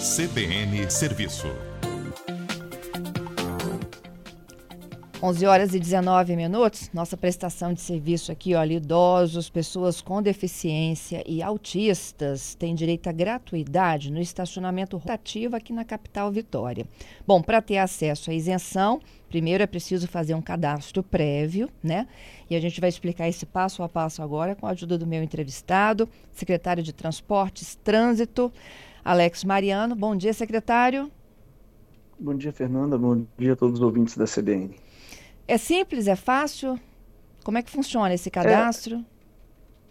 CBN Serviço. 11 horas e 19 minutos. Nossa prestação de serviço aqui, olha, idosos, pessoas com deficiência e autistas têm direito à gratuidade no estacionamento rotativo aqui na capital Vitória. Bom, para ter acesso à isenção, primeiro é preciso fazer um cadastro prévio, né? E a gente vai explicar esse passo a passo agora com a ajuda do meu entrevistado, secretário de Transportes, Trânsito, Alex Mariano. Bom dia, secretário. Bom dia, Fernanda. Bom dia a todos os ouvintes da CBN. É simples, é fácil? Como é que funciona esse cadastro?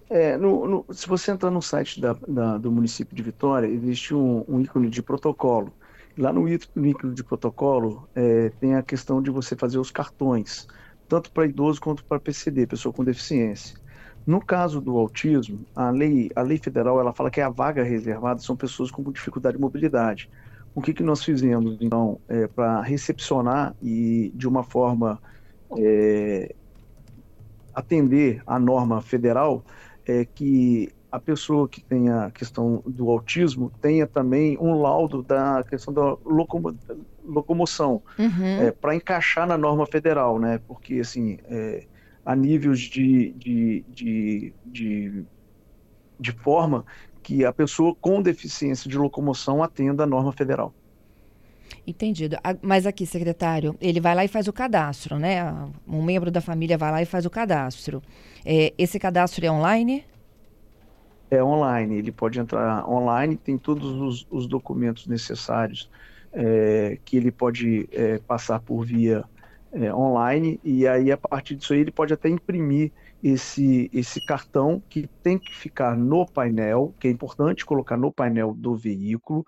É, é no, no, se você entrar no site da, da, do município de Vitória, existe um, um ícone de protocolo. Lá no ícone de protocolo é, tem a questão de você fazer os cartões, tanto para idoso quanto para PCD, pessoa com deficiência. No caso do autismo, a lei, a lei federal ela fala que a vaga reservada são pessoas com dificuldade de mobilidade. O que, que nós fizemos, então, é, para recepcionar e de uma forma é, atender à norma federal é que a pessoa que tenha a questão do autismo tenha também um laudo da questão da locomo locomoção uhum. é, para encaixar na norma federal, né? Porque assim, é, a níveis de, de, de, de, de forma que a pessoa com deficiência de locomoção atenda a norma federal. Entendido. Mas aqui, secretário, ele vai lá e faz o cadastro, né? Um membro da família vai lá e faz o cadastro. É, esse cadastro é online? É online. Ele pode entrar online, tem todos os, os documentos necessários é, que ele pode é, passar por via é, online e aí a partir disso aí ele pode até imprimir esse, esse cartão que tem que ficar no painel, que é importante colocar no painel do veículo,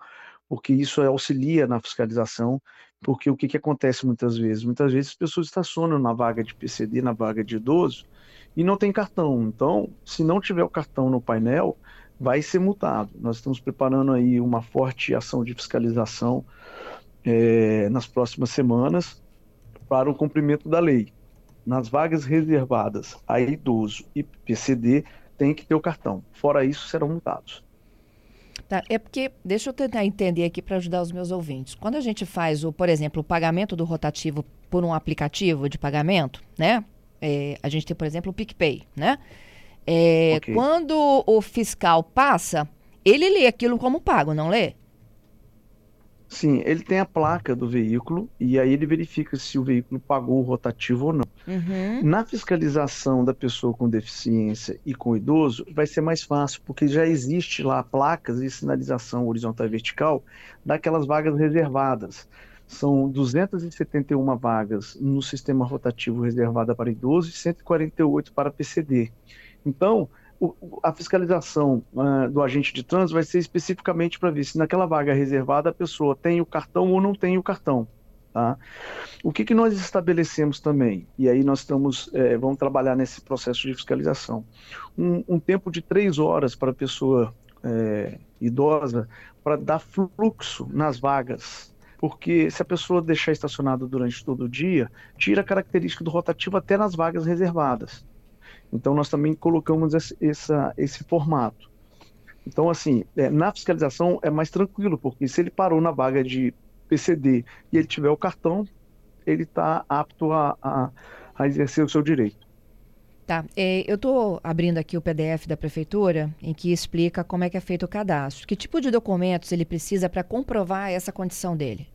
porque isso auxilia na fiscalização, porque o que, que acontece muitas vezes? Muitas vezes as pessoas estacionam na vaga de PCD, na vaga de idoso, e não tem cartão. Então, se não tiver o cartão no painel, vai ser multado. Nós estamos preparando aí uma forte ação de fiscalização é, nas próximas semanas para o cumprimento da lei. Nas vagas reservadas a idoso e PCD, tem que ter o cartão. Fora isso, serão multados. Tá, é porque, deixa eu tentar entender aqui para ajudar os meus ouvintes. Quando a gente faz, o, por exemplo, o pagamento do rotativo por um aplicativo de pagamento, né? É, a gente tem, por exemplo, o PicPay, né? É, okay. Quando o fiscal passa, ele lê aquilo como pago, não lê? Sim, ele tem a placa do veículo e aí ele verifica se o veículo pagou o rotativo ou não. Uhum. Na fiscalização da pessoa com deficiência e com idoso, vai ser mais fácil, porque já existe lá placas e sinalização horizontal e vertical daquelas vagas reservadas. São 271 vagas no sistema rotativo reservada para idoso e 148 para PCD. Então, o, a fiscalização uh, do agente de trânsito vai ser especificamente para ver se naquela vaga reservada a pessoa tem o cartão ou não tem o cartão. Tá? O que, que nós estabelecemos também, e aí nós estamos, é, vamos trabalhar nesse processo de fiscalização, um, um tempo de três horas para a pessoa é, idosa para dar fluxo nas vagas, porque se a pessoa deixar estacionado durante todo o dia, tira a característica do rotativo até nas vagas reservadas. Então, nós também colocamos esse, essa, esse formato. Então, assim, é, na fiscalização é mais tranquilo, porque se ele parou na vaga de PCD e ele tiver o cartão, ele está apto a, a, a, exercer o seu direito. Tá. É, eu estou abrindo aqui o PDF da prefeitura, em que explica como é que é feito o cadastro. Que tipo de documentos ele precisa para comprovar essa condição dele?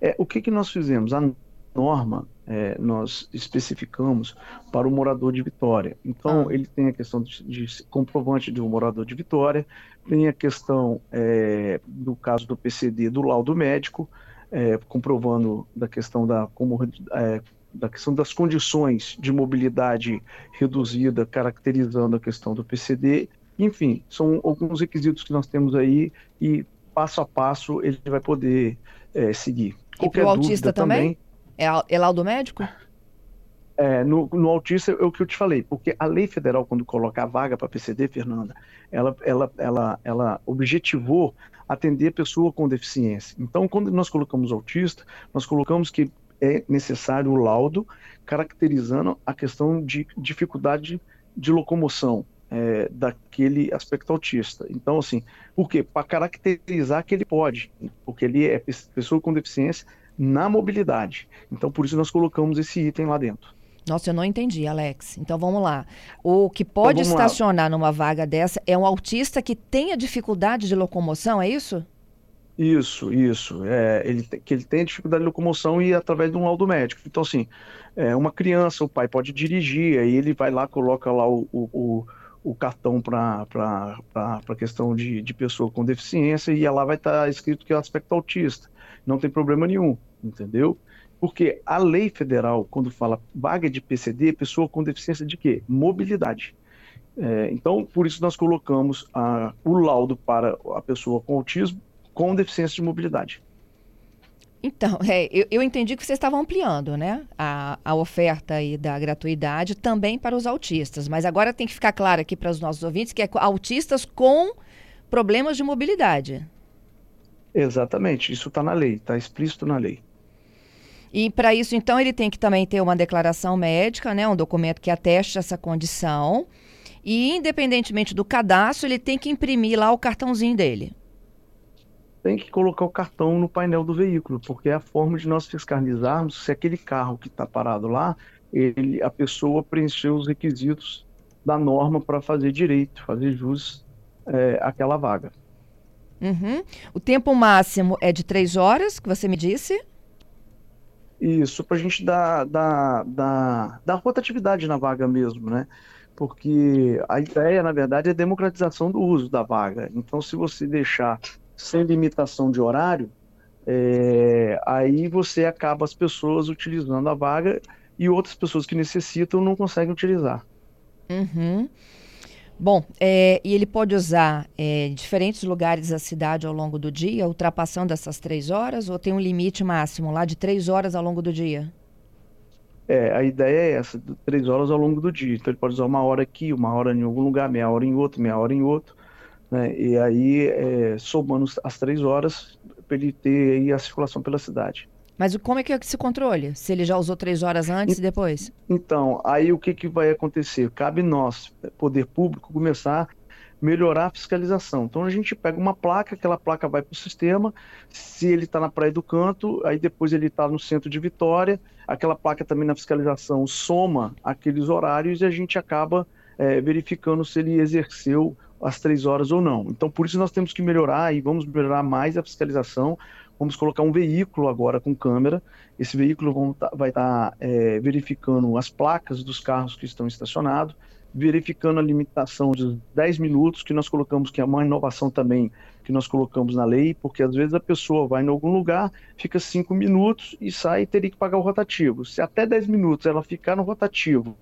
É, o que, que nós fizemos? A norma é, nós especificamos para o morador de Vitória. Então, ah. ele tem a questão de, de, comprovante de um morador de Vitória, tem a questão é, do caso do PCD do laudo médico, é, comprovando da questão da, como, é, da questão das condições de mobilidade reduzida, caracterizando a questão do PCD. Enfim, são alguns requisitos que nós temos aí e passo a passo ele vai poder é, seguir. E para o autista também? também é, é laudo médico? É, no, no autista é o que eu te falei, porque a lei federal, quando coloca a vaga para PCD, Fernanda, ela, ela, ela, ela objetivou atender pessoa com deficiência. Então, quando nós colocamos autista, nós colocamos que é necessário o laudo caracterizando a questão de dificuldade de locomoção. é, daquele aspecto autista. Então, assim, por quê? Para caracterizar que ele pode, porque ele é pessoa com deficiência na mobilidade. Então, por isso nós colocamos esse item lá dentro. Nossa, eu não entendi, Alex. Então vamos lá. O que pode então, estacionar lá. numa vaga dessa é um autista que tenha dificuldade de locomoção, é isso? Isso, isso. É, ele, que ele tem dificuldade de locomoção e através de um laudo médico. Então, assim, é, uma criança, o pai pode dirigir, aí ele vai lá, coloca lá o, o, o cartão para a questão de, de pessoa com deficiência e lá vai estar tá escrito que é o aspecto autista. Não tem problema nenhum, entendeu? Porque a lei federal, quando fala vaga de PCD, pessoa com deficiência de quê? Mobilidade. É, então, por isso nós colocamos a, o laudo para a pessoa com autismo com deficiência de mobilidade. Então, é, eu, eu, entendi que vocês estavam ampliando né, a, a oferta aí da gratuidade também para os autistas, mas agora tem que ficar claro aqui para os nossos ouvintes que é autistas com problemas de mobilidade. Exatamente, isso está na lei, está explícito na lei. E para isso, então, ele tem que também ter uma declaração médica, né, um documento que ateste essa condição. E, independentemente do cadastro, ele tem que imprimir lá o cartãozinho dele tem que colocar o cartão no painel do veículo, porque é a forma de nós fiscalizarmos se aquele carro que está parado lá, ele, a pessoa preencheu os requisitos da norma para fazer direito, fazer jus é, àquela vaga. Uhum. O tempo máximo é de três horas, que você me disse? Isso, para a gente dar, dar, dar, dar rotatividade na vaga mesmo, né? Porque a ideia, na verdade, é a democratização do uso da vaga. Então, se você deixar sem limitação de horário, é, aí você acaba as pessoas utilizando a vaga e outras pessoas que necessitam não conseguem utilizar. Uhum. Bom, é, e ele pode usar é, diferentes lugares da cidade ao longo do dia, ultrapassando essas três horas, ou tem um limite máximo lá de três horas ao longo do dia? É, a ideia é essa, três horas ao longo do dia. Então ele pode usar uma hora aqui, uma hora em algum lugar, meia hora em outro, meia hora em outro. Né? E aí, é, somando as três horas, para ele ter aí a circulação pela cidade. Mas como é que é esse controle? Se ele já usou três horas antes e, e depois? Então, aí o que, que vai acontecer? Cabe nós, poder público, começar a melhorar a fiscalização. Então a gente pega uma placa, aquela placa vai para o sistema, se ele está na Praia do Canto, aí depois ele está no centro de Vitória, aquela placa também na fiscalização soma aqueles horários e a gente acaba é, verificando se ele exerceu às três horas ou não. Então, por isso nós temos que melhorar e vamos melhorar mais a fiscalização. Vamos colocar um veículo agora com câmera. Esse veículo tá, vai estar tá, é, verificando as placas dos carros que estão estacionados, verificando a limitação de 10 minutos, que nós colocamos, que é uma inovação também que nós colocamos na lei, porque às vezes a pessoa vai em algum lugar, fica 5 minutos e sai e teria que pagar o rotativo. Se até 10 minutos ela ficar no rotativo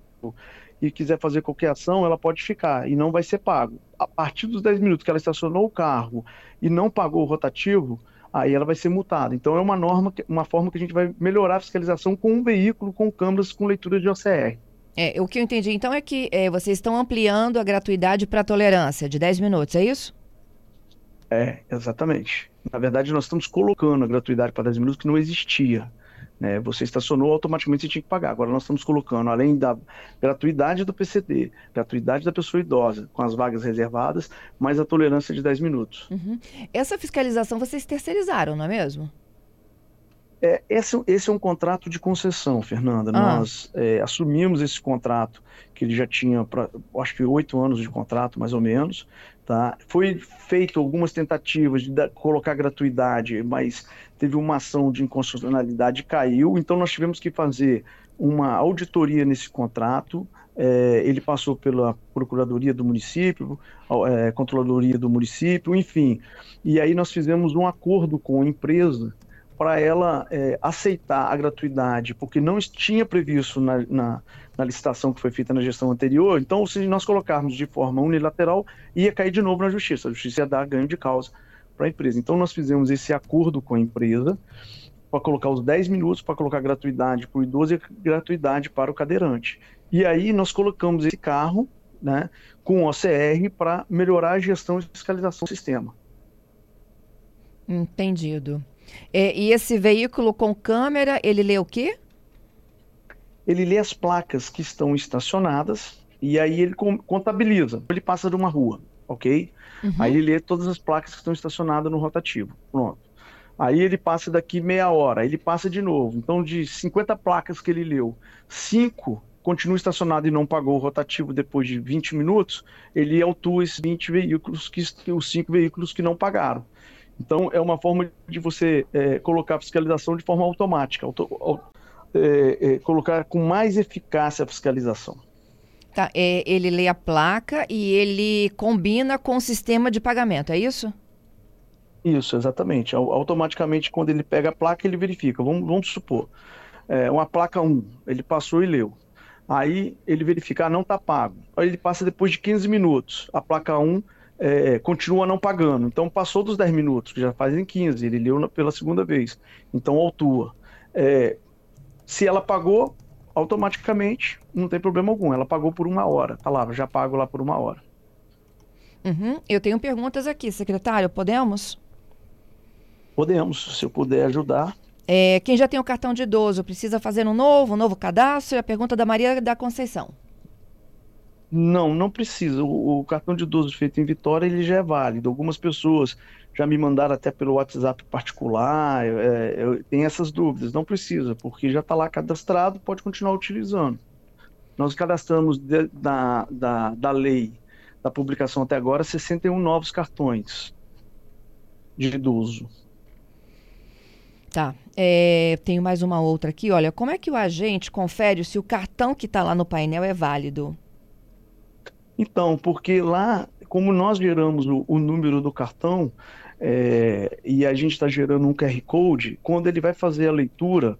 e quiser fazer qualquer ação, ela pode ficar e não vai ser pago. A partir dos 10 minutos que ela estacionou o carro e não pagou o rotativo, aí ela vai ser multada. Então é uma norma, uma forma que a gente vai melhorar a fiscalização com um veículo com câmeras com leitura de OCR. É, o que eu entendi então é que é, vocês estão ampliando a gratuidade para tolerância de 10 minutos, é isso? É, exatamente. Na verdade, nós estamos colocando a gratuidade para 10 minutos que não existia. Né? Você estacionou, automaticamente você tinha que pagar. Agora nós estamos colocando, além da gratuidade do PCD, gratuidade da pessoa idosa, com as vagas reservadas, mais a tolerância de 10 minutos. Uhum. Essa fiscalização vocês terceirizaram, não é mesmo? É, esse, esse, é um contrato de concessão, Fernanda. Ah. Nós é, assumimos esse contrato, que ele já tinha, pra, acho que oito anos de contrato, mais ou menos. Tá? Foi feito algumas tentativas de da, colocar gratuidade, mas teve uma ação de inconstitucionalidade e caiu. Então, nós tivemos que fazer uma auditoria nesse contrato. É, ele passou pela Procuradoria do município, é, Controladoria do município, enfim. E aí nós fizemos um acordo com a empresa para ela é, aceitar a gratuidade, porque não tinha previsto na, na, na, licitação que foi feita na gestão anterior. Então, se nós colocarmos de forma unilateral, ia cair de novo na justiça. A justiça ia dar ganho de causa para a empresa. Então, nós fizemos esse acordo com a empresa para colocar os 10 minutos, para colocar gratuidade para o idoso e gratuidade para o cadeirante. E aí nós colocamos esse carro né, com OCR para melhorar a gestão e fiscalização do sistema. Entendido. É, e esse veículo com câmera, ele lê o quê? Ele lê as placas que estão estacionadas E aí ele contabiliza. Ele passa de uma rua, ok? Uhum. Aí ele lê todas as placas que estão estacionadas no rotativo. Pronto. Aí ele passa daqui meia hora, aí ele passa de novo. Então, de 50 placas que ele leu, 5 continua estacionado e não pagou o rotativo depois de 20 minutos, ele autua esses 20 veículos, que, os 5 veículos que não pagaram. Então, é uma forma de você é, colocar a fiscalização de forma automática, auto, é, é, colocar com mais eficácia a fiscalização. Tá, é, ele lê a placa e ele combina com o sistema de pagamento, é isso? Isso, exatamente. Automaticamente, quando ele pega a placa, ele verifica. Vamos, vamos supor, é, uma placa 1, ele passou e leu. Aí ele verifica, ah, não está pago. Aí ele passa depois de 15 minutos. A placa 1 é, continua não pagando. Então passou dos 10 minutos, que já fazem 15, ele leu pela segunda vez. Então autua. É, se ela pagou, automaticamente não tem problema algum. Ela pagou por uma hora. Tá lá, já pago lá por uma hora. Uhum. Eu tenho perguntas aqui, secretário. Podemos? Podemos, se eu puder ajudar. É, quem já tem o cartão de idoso precisa fazer um novo, um novo cadastro? É a pergunta da Maria da Conceição. Não, não precisa. O, o, cartão de idoso feito em Vitória ele já é válido. Algumas pessoas já me mandaram até pelo WhatsApp particular. É, eu, tem essas dúvidas. Não precisa, porque já está lá cadastrado, pode continuar utilizando. Nós cadastramos de, da, da, da lei da publicação até agora 61 novos cartões de idoso. Tá. É, tenho mais uma outra aqui. Olha, como é que o agente confere se o cartão que está lá no painel é válido? Então, porque lá, como nós geramos o, o número do cartão é, e a gente está gerando um QR Code, quando ele vai fazer a leitura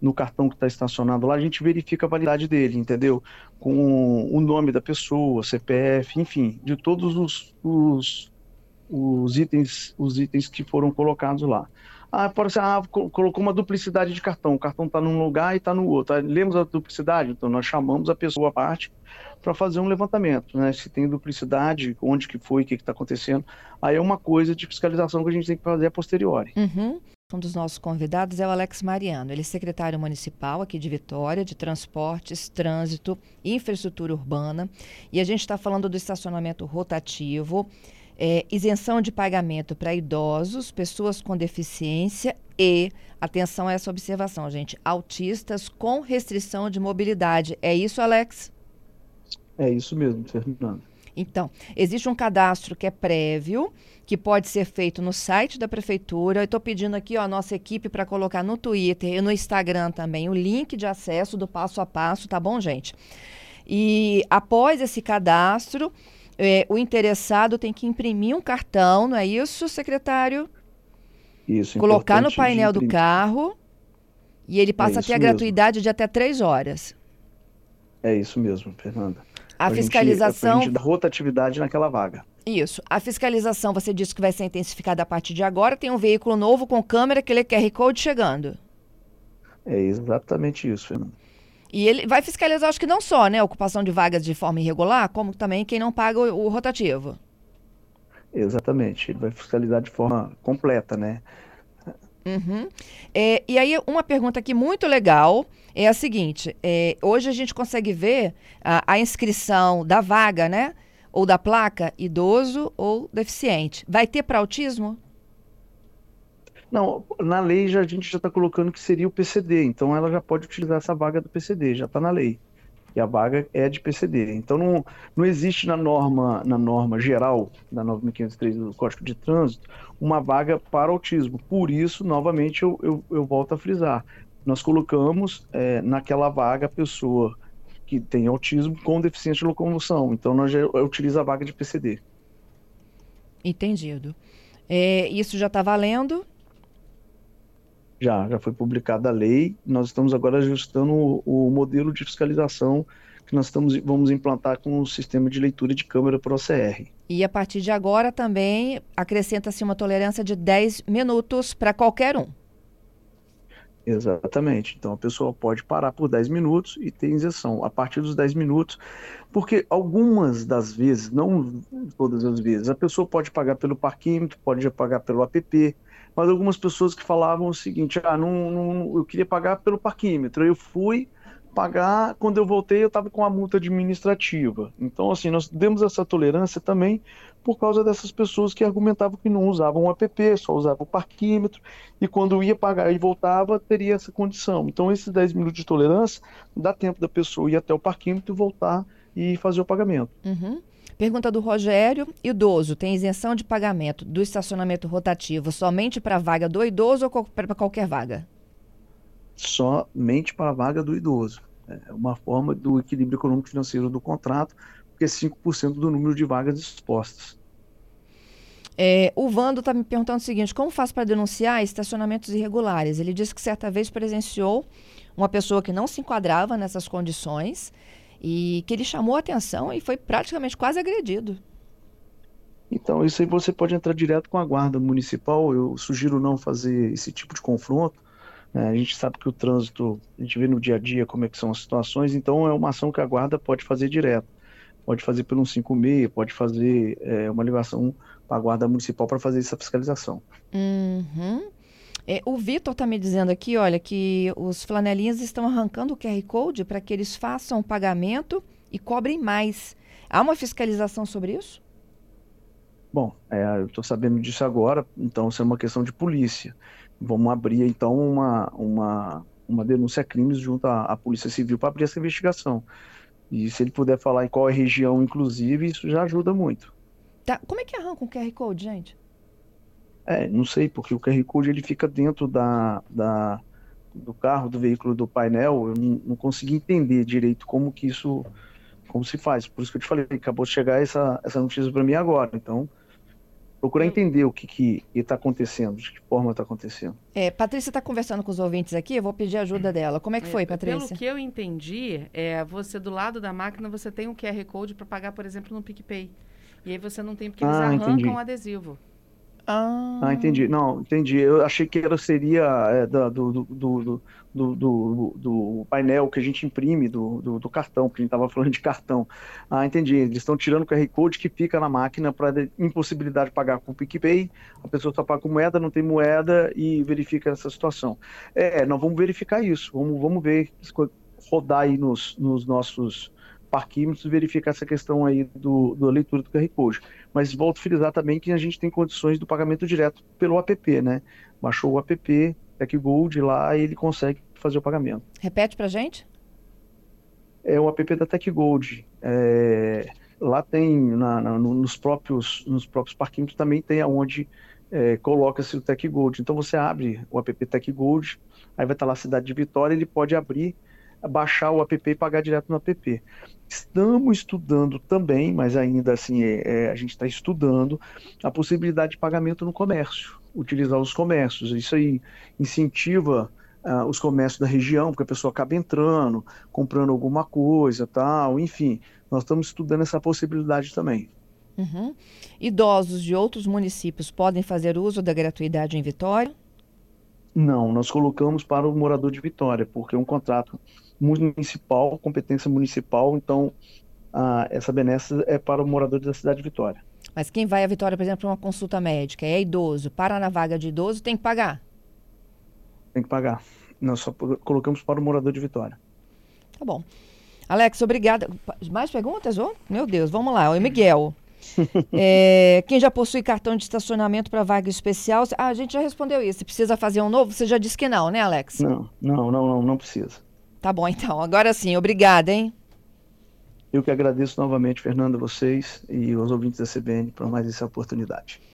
no cartão que está estacionado lá, a gente verifica a validade dele, entendeu? Com o nome da pessoa, CPF, enfim, de todos os, os, os itens, os itens que foram colocados lá. Ah, pode ser, ah, colocou uma duplicidade de cartão. O cartão está num lugar e está no outro. Aí, lemos a duplicidade, então nós chamamos a pessoa à parte para fazer um levantamento, né? Se tem duplicidade, onde que foi, o que está acontecendo. Aí é uma coisa de fiscalização que a gente tem que fazer a posteriori. Uhum. Um dos nossos convidados é o Alex Mariano. Ele é secretário municipal aqui de Vitória, de Transportes, Trânsito e Infraestrutura Urbana. E a gente está falando do estacionamento rotativo é, isenção de pagamento para idosos, pessoas com deficiência e, atenção a essa observação, gente, autistas com restrição de mobilidade. É isso, Alex? É isso mesmo, Fernando. Então, existe um cadastro que é prévio, que pode ser feito no site da prefeitura. Eu estou pedindo aqui ó, a nossa equipe para colocar no Twitter e no Instagram também o link de acesso do passo a passo, tá bom, gente? E após esse cadastro, é, o interessado tem que imprimir um cartão, não é isso, secretário? Isso. Colocar no painel do carro e ele passa é a ter a gratuidade de até três horas. É isso mesmo, Fernanda. A, a fiscalização. Gente, a gente rotatividade naquela vaga. Isso. A fiscalização, você disse que vai ser intensificada a partir de agora. Tem um veículo novo com câmera, aquele QR Code chegando. É exatamente isso, Fernanda. E ele vai fiscalizar, acho que não só, né, a ocupação de vagas de forma irregular, como também quem não paga o, o rotativo. Exatamente, ele vai fiscalizar de forma completa, né? Uhum. É, e aí, uma pergunta aqui muito legal é a seguinte: é, hoje a gente consegue ver a, a, inscrição da vaga, né? Ou da placa, idoso ou deficiente. Vai ter para autismo? Não, na lei já, a gente já está colocando que seria o PCD, então ela já pode utilizar essa vaga do PCD, já está na lei. E a vaga é de PCD. Então não, não existe na norma, na norma geral, da 9503 do Código de Trânsito, uma vaga para autismo. Por isso, novamente, eu, eu, eu volto a frisar. Nós colocamos é, naquela vaga a pessoa que tem autismo com deficiência de locomoção. Então nós já utiliza a vaga de PCD. Entendido. É, isso já está valendo? Já, já foi publicada a lei. Nós estamos agora ajustando o, o modelo de fiscalização que nós estamos, vamos implantar com o sistema de leitura de câmera para o OCR. E a partir de agora também acrescenta-se uma tolerância de 10 minutos para qualquer um. Exatamente. Então a pessoa pode parar por 10 minutos e ter isenção a partir dos 10 minutos, porque algumas das vezes, não todas as vezes, a pessoa pode pagar pelo parquímetro, pode pagar pelo app, mas algumas pessoas que falavam o seguinte: ah, não, não, eu queria pagar pelo parquímetro. Eu fui, pagar. Quando eu voltei, eu estava com a multa administrativa. Então, assim, nós demos essa tolerância também por causa dessas pessoas que argumentavam que não usavam o app, só usavam o parquímetro, e quando ia pagar e voltava, teria essa condição. Então, esses 10 minutos de tolerância, dá tempo da pessoa ir até o parquímetro, voltar e fazer o pagamento. Uhum. Pergunta do Rogério: idoso tem isenção de pagamento do estacionamento rotativo somente para a vaga do idoso ou para qualquer vaga? Somente para a vaga do idoso. É uma forma do equilíbrio econômico financeiro do contrato, porque é 5% do número de vagas expostas. É, o Vando está me perguntando o seguinte: como faz para denunciar estacionamentos irregulares? Ele disse que certa vez presenciou uma pessoa que não se enquadrava nessas condições e que ele chamou a atenção e foi praticamente quase agredido. Então, isso aí você pode entrar direto com a guarda municipal. Eu sugiro não fazer esse tipo de confronto. Né? A gente sabe que o trânsito, a gente vê no dia a dia como é que são as situações, então é uma ação que a guarda pode fazer direto. Pode fazer pelo 156, pode fazer é, uma ligação para a guarda municipal para fazer essa fiscalização. Uhum. É, o Vitor está me dizendo aqui, olha, que os flanelinhas estão arrancando o QR Code para que eles façam o pagamento e cobrem mais. Há uma fiscalização sobre isso? Bom, é, eu estou sabendo disso agora, então isso é uma questão de polícia. Vamos abrir então uma, uma, uma denúncia a crimes junto à, à Polícia Civil para abrir essa investigação. E se ele puder falar em qual é a região, inclusive, isso já ajuda muito. Tá. Como é que arranca um QR Code, gente? É, não sei, porque o QR Code ele fica dentro da, da, do carro, do veículo, do painel. Eu não, não consegui entender direito como que isso, como se faz. Por isso que eu te falei, acabou de chegar essa, essa notícia para mim agora. Então, procurar entender o que está acontecendo, de que forma está acontecendo. É, Patrícia está conversando com os ouvintes aqui, eu vou pedir ajuda dela. Como é que foi, é, Patrícia? Pelo que eu entendi, é, você do lado da máquina você tem um QR Code para pagar, por exemplo, no PicPay. E aí você não tem porque eles ah, arrancam o adesivo. Ah. ah, entendi. Não, entendi. Eu achei que ela seria é, do, do, do, do, do, painel que a gente imprime do, do, do cartão, porque a gente estava falando de cartão. Ah, entendi. Eles estão tirando o QR Code que fica na máquina para impossibilidade de pagar com o PicPay. A pessoa só paga com moeda, não tem moeda e verifica essa situação. É, nós vamos verificar isso. Vamos, vamos ver, rodar aí nos, nos nossos parquímetros verificar essa questão aí do, da leitura do QR Code. Mas volto a frisar também que a gente tem condições do pagamento direto pelo app, né? Baixou o app, Tech Gold lá e ele consegue fazer o pagamento. Repete pra gente? É o app da Tech Gold. É, lá tem, na, na, nos, próprios, nos próprios parquímetros também tem aonde é, coloca-se o Tech Gold. Então você abre o app Tech Gold, aí vai estar lá a cidade de Vitória, ele pode abrir baixar o app e pagar direto no app. Estamos estudando também, mas ainda assim é, é, a gente está estudando a possibilidade de pagamento no comércio, utilizar os comércios. Isso aí incentiva uh, os comércios da região, porque a pessoa acaba entrando, comprando alguma coisa, tal, enfim. Nós estamos estudando essa possibilidade também. Uhum. Idosos de outros municípios podem fazer uso da gratuidade em Vitória? Não, nós colocamos para o morador de Vitória, porque é um contrato municipal, competência municipal, então ah, essa benesse é para o morador da cidade de Vitória. Mas quem vai a Vitória, por exemplo, para uma consulta médica, é idoso, para na vaga de idoso, tem que pagar? Tem que pagar. Nós só colocamos para o morador de Vitória. Tá bom. Alex, obrigada. Mais perguntas? Oh, meu Deus, vamos lá. O Miguel. é, quem já possui cartão de estacionamento para vaga especial? Ah, a gente já respondeu isso. Precisa fazer um novo? Você já disse que não, né, Alex? Não, não, não, não, não precisa. Tá bom, então. Agora sim, obrigada, hein? Eu que agradeço novamente, Fernando, vocês e os ouvintes da CBN por mais essa oportunidade.